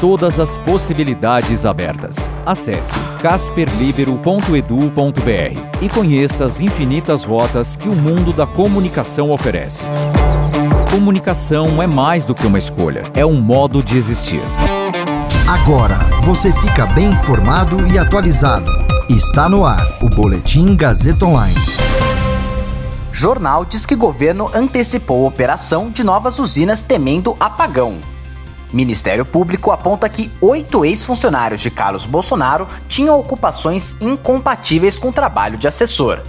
Todas as possibilidades abertas. Acesse casperlibero.edu.br e conheça as infinitas rotas que o mundo da comunicação oferece. Comunicação é mais do que uma escolha, é um modo de existir. Agora você fica bem informado e atualizado. Está no ar o Boletim Gazeta Online. Jornal diz que governo antecipou operação de novas usinas temendo apagão. Ministério Público aponta que oito ex-funcionários de Carlos Bolsonaro tinham ocupações incompatíveis com o trabalho de assessor.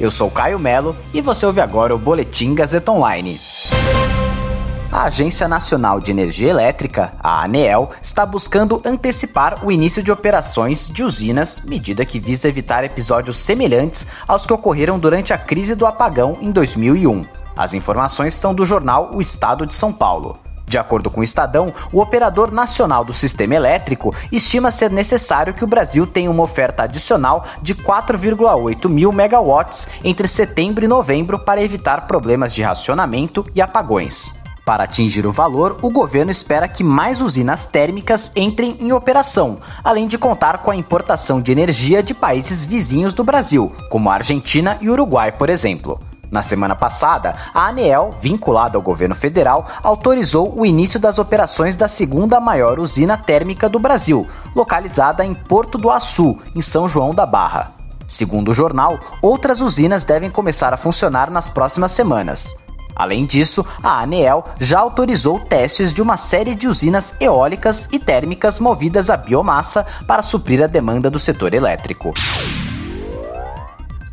Eu sou Caio Melo e você ouve agora o Boletim Gazeta Online. A Agência Nacional de Energia Elétrica, a ANEEL, está buscando antecipar o início de operações de usinas, medida que visa evitar episódios semelhantes aos que ocorreram durante a crise do apagão em 2001. As informações são do jornal O Estado de São Paulo. De acordo com o Estadão, o operador nacional do sistema elétrico estima ser necessário que o Brasil tenha uma oferta adicional de 4,8 mil megawatts entre setembro e novembro para evitar problemas de racionamento e apagões. Para atingir o valor, o governo espera que mais usinas térmicas entrem em operação, além de contar com a importação de energia de países vizinhos do Brasil, como a Argentina e Uruguai, por exemplo. Na semana passada, a ANEEL, vinculada ao governo federal, autorizou o início das operações da segunda maior usina térmica do Brasil, localizada em Porto do Açu, em São João da Barra. Segundo o jornal, outras usinas devem começar a funcionar nas próximas semanas. Além disso, a ANEEL já autorizou testes de uma série de usinas eólicas e térmicas movidas a biomassa para suprir a demanda do setor elétrico.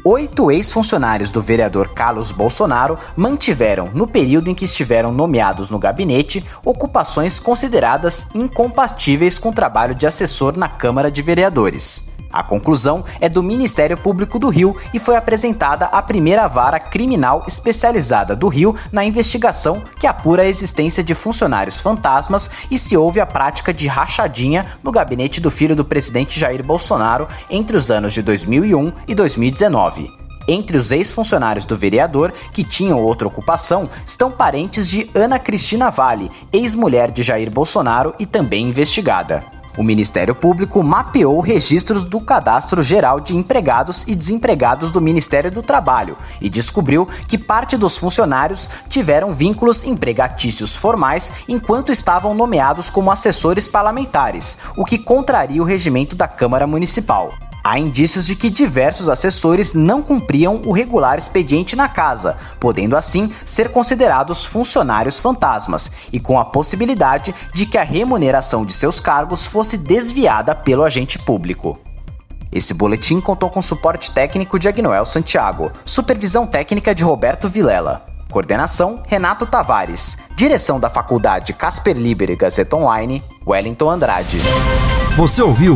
Oito ex-funcionários do vereador Carlos Bolsonaro mantiveram, no período em que estiveram nomeados no gabinete, ocupações consideradas incompatíveis com o trabalho de assessor na Câmara de Vereadores. A conclusão é do Ministério Público do Rio e foi apresentada a primeira vara criminal especializada do Rio na investigação que apura a existência de funcionários fantasmas e se houve a prática de rachadinha no gabinete do filho do presidente Jair Bolsonaro entre os anos de 2001 e 2019. Entre os ex-funcionários do vereador que tinham outra ocupação estão parentes de Ana Cristina Vale, ex-mulher de Jair Bolsonaro e também investigada. O Ministério Público mapeou registros do Cadastro Geral de Empregados e Desempregados do Ministério do Trabalho e descobriu que parte dos funcionários tiveram vínculos empregatícios formais enquanto estavam nomeados como assessores parlamentares, o que contraria o regimento da Câmara Municipal. Há indícios de que diversos assessores não cumpriam o regular expediente na casa, podendo assim ser considerados funcionários fantasmas e com a possibilidade de que a remuneração de seus cargos fosse desviada pelo agente público. Esse boletim contou com suporte técnico de Agnoel Santiago, supervisão técnica de Roberto Vilela. Coordenação: Renato Tavares. Direção da Faculdade Casper Liber e Gazeta Online, Wellington Andrade. Você ouviu